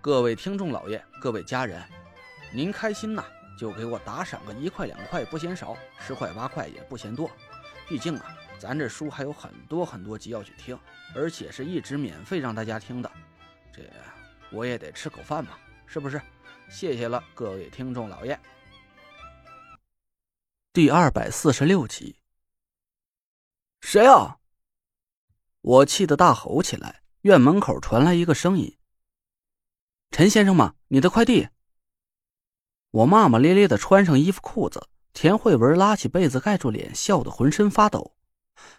各位听众老爷，各位家人，您开心呐，就给我打赏个一块两块不嫌少，十块八块也不嫌多。毕竟啊，咱这书还有很多很多集要去听，而且是一直免费让大家听的，这我也得吃口饭嘛，是不是？谢谢了，各位听众老爷。第二百四十六集，谁啊？我气得大吼起来，院门口传来一个声音。陈先生吗？你的快递。我骂骂咧咧的穿上衣服裤子，田慧文拉起被子盖住脸，笑得浑身发抖。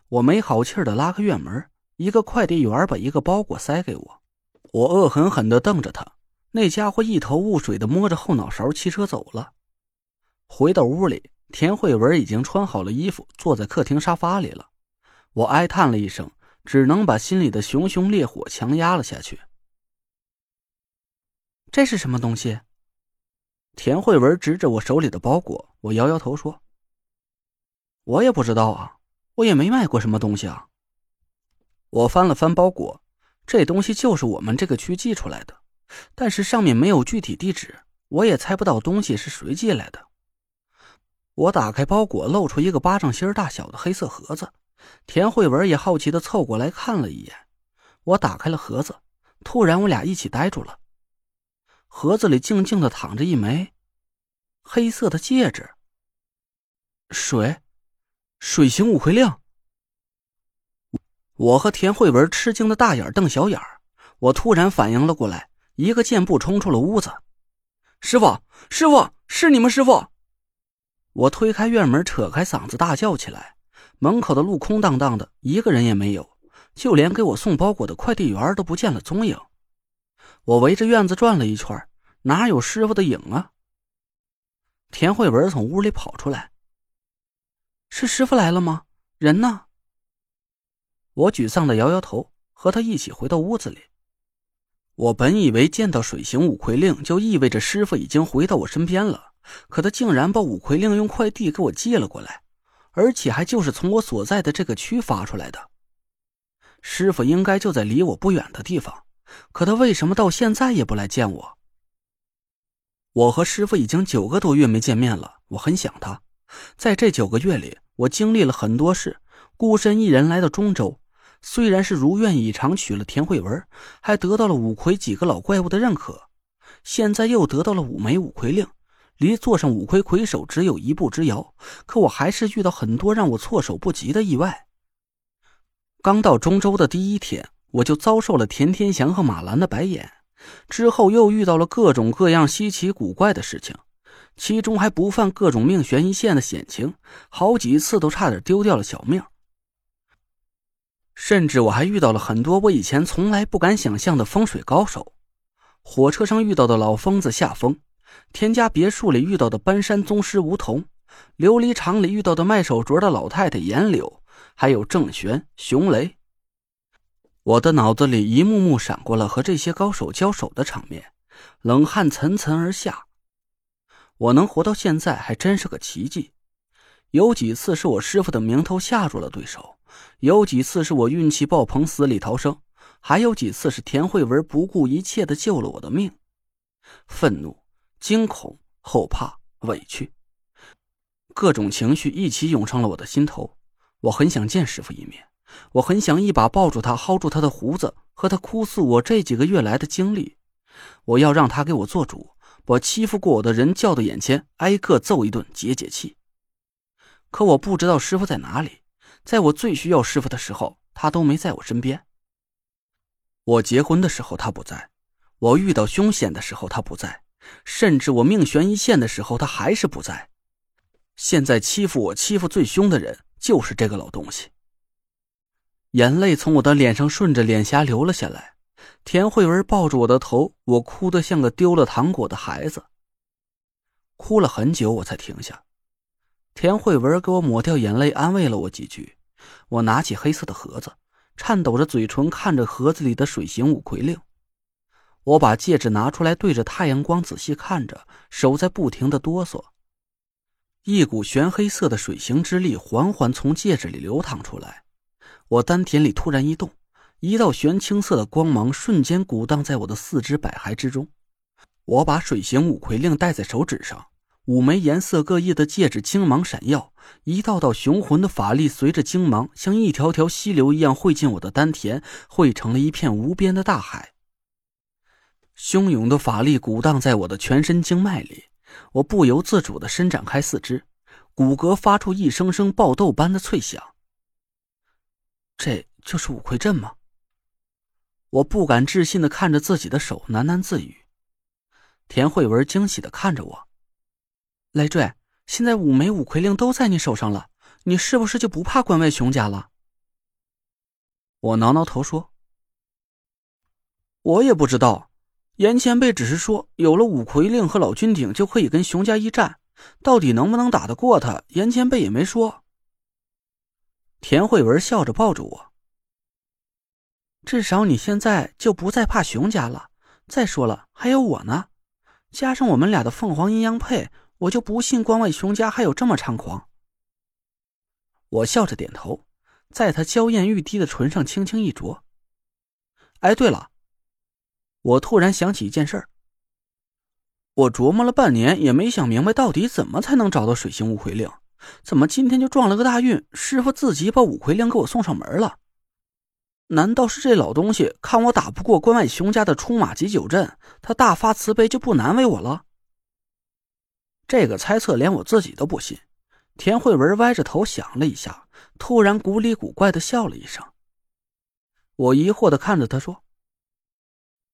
我没好气的拉开院门，一个快递员把一个包裹塞给我，我恶狠狠的瞪着他，那家伙一头雾水的摸着后脑勺，骑车走了。回到屋里，田慧文已经穿好了衣服，坐在客厅沙发里了。我哀叹了一声，只能把心里的熊熊烈火强压了下去。这是什么东西？田慧文指着我手里的包裹，我摇摇头说：“我也不知道啊，我也没卖过什么东西啊。”我翻了翻包裹，这东西就是我们这个区寄出来的，但是上面没有具体地址，我也猜不到东西是谁寄来的。我打开包裹，露出一个巴掌心大小的黑色盒子。田慧文也好奇的凑过来看了一眼。我打开了盒子，突然我俩一起呆住了。盒子里静静的躺着一枚黑色的戒指。水，水形五魁令。我和田慧文吃惊的大眼瞪小眼我突然反应了过来，一个箭步冲出了屋子。师傅，师傅，是你们师傅！我推开院门，扯开嗓子大叫起来。门口的路空荡荡的，一个人也没有，就连给我送包裹的快递员都不见了踪影。我围着院子转了一圈，哪有师傅的影啊？田慧文从屋里跑出来：“是师傅来了吗？人呢？”我沮丧的摇摇头，和他一起回到屋子里。我本以为见到水形五魁令就意味着师傅已经回到我身边了，可他竟然把五魁令用快递给我寄了过来，而且还就是从我所在的这个区发出来的。师傅应该就在离我不远的地方。可他为什么到现在也不来见我？我和师傅已经九个多月没见面了，我很想他。在这九个月里，我经历了很多事，孤身一人来到中州，虽然是如愿以偿娶了田慧文，还得到了五魁几个老怪物的认可，现在又得到了五枚五魁令，离坐上五魁魁首只有一步之遥。可我还是遇到很多让我措手不及的意外。刚到中州的第一天。我就遭受了田天祥和马兰的白眼，之后又遇到了各种各样稀奇古怪的事情，其中还不犯各种命悬一线的险情，好几次都差点丢掉了小命。甚至我还遇到了很多我以前从来不敢想象的风水高手：火车上遇到的老疯子夏风，田家别墅里遇到的搬山宗师梧桐，琉璃厂里遇到的卖手镯的老太太严柳，还有郑玄、熊雷。我的脑子里一幕幕闪过了和这些高手交手的场面，冷汗涔涔而下。我能活到现在还真是个奇迹。有几次是我师傅的名头吓住了对手，有几次是我运气爆棚死里逃生，还有几次是田慧文不顾一切的救了我的命。愤怒、惊恐、后怕、委屈，各种情绪一起涌上了我的心头。我很想见师傅一面。我很想一把抱住他，薅住他的胡子，和他哭诉我这几个月来的经历。我要让他给我做主，把欺负过我的人叫到眼前，挨个揍一顿，解解气。可我不知道师傅在哪里，在我最需要师傅的时候，他都没在我身边。我结婚的时候他不在，我遇到凶险的时候他不在，甚至我命悬一线的时候他还是不在。现在欺负我、欺负最凶的人就是这个老东西。眼泪从我的脸上顺着脸颊流了下来，田慧文抱住我的头，我哭得像个丢了糖果的孩子。哭了很久，我才停下。田慧文给我抹掉眼泪，安慰了我几句。我拿起黑色的盒子，颤抖着嘴唇看着盒子里的水形五魁令。我把戒指拿出来，对着太阳光仔细看着，手在不停的哆嗦。一股玄黑色的水形之力缓缓从戒指里流淌出来，我丹田里突然一动，一道玄青色的光芒瞬间鼓荡在我的四肢百骸之中。我把水形五魁令戴在手指上，五枚颜色各异的戒指金芒闪耀，一道道雄浑的法力随着金芒像一条条溪流一样汇进我的丹田，汇成了一片无边的大海。汹涌的法力鼓荡在我的全身经脉里。我不由自主的伸展开四肢，骨骼发出一声声爆豆般的脆响。这就是五魁阵吗？我不敢置信的看着自己的手，喃喃自语。田慧文惊喜的看着我：“累赘，现在五枚五魁令都在你手上了，你是不是就不怕关外熊家了？”我挠挠头说：“我也不知道。”严前辈只是说，有了五魁令和老君鼎，就可以跟熊家一战。到底能不能打得过他，严前辈也没说。田慧文笑着抱住我。至少你现在就不再怕熊家了。再说了，还有我呢，加上我们俩的凤凰阴阳配，我就不信关外熊家还有这么猖狂。我笑着点头，在他娇艳欲滴的唇上轻轻一啄。哎，对了。我突然想起一件事，我琢磨了半年也没想明白，到底怎么才能找到水星无回令？怎么今天就撞了个大运？师傅自己把五魁令给我送上门了？难道是这老东西看我打不过关外熊家的出马急九阵，他大发慈悲就不难为我了？这个猜测连我自己都不信。田慧文歪着头想了一下，突然古里古怪的笑了一声。我疑惑的看着他说。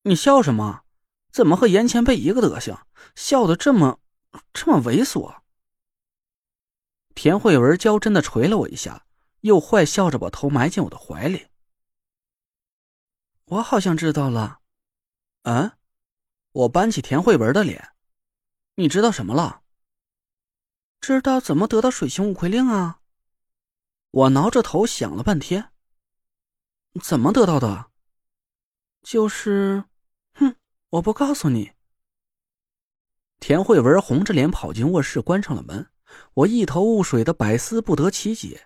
你笑什么？怎么和严前辈一个德行？笑得这么这么猥琐？田慧文娇嗔的捶了我一下，又坏笑着把头埋进我的怀里。我好像知道了。嗯，我扳起田慧文的脸。你知道什么了？知道怎么得到水星五魁令啊？我挠着头想了半天。怎么得到的？就是。哼我不告诉你。田慧文红着脸跑进卧室，关上了门。我一头雾水的百思不得其解，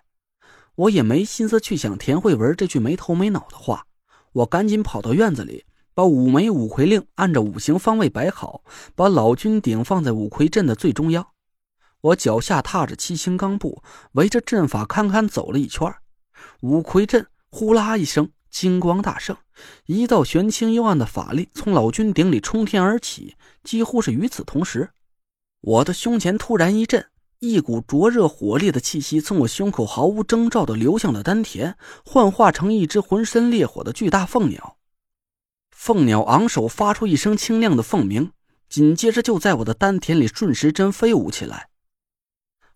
我也没心思去想田慧文这句没头没脑的话。我赶紧跑到院子里，把五枚五魁令按着五行方位摆好，把老君鼎放在五魁阵的最中央。我脚下踏着七星罡步，围着阵法堪堪走了一圈。五魁阵呼啦一声。金光大盛，一道玄清幽暗的法力从老君鼎里冲天而起。几乎是与此同时，我的胸前突然一震，一股灼热火烈的气息从我胸口毫无征兆的流向了丹田，幻化成一只浑身烈火的巨大凤鸟。凤鸟昂首发出一声清亮的凤鸣，紧接着就在我的丹田里顺时针飞舞起来。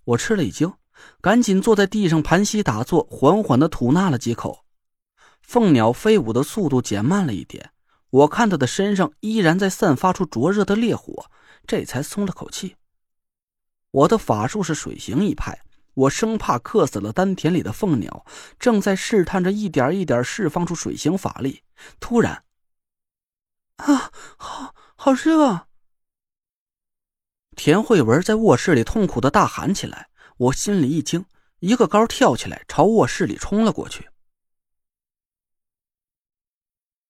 我吃了一惊，赶紧坐在地上盘膝打坐，缓缓的吐纳了几口。凤鸟飞舞的速度减慢了一点，我看它的身上依然在散发出灼热的烈火，这才松了口气。我的法术是水行一派，我生怕克死了丹田里的凤鸟，正在试探着一点一点释放出水行法力。突然，啊，好好热！啊！田慧文在卧室里痛苦的大喊起来，我心里一惊，一个高跳起来，朝卧室里冲了过去。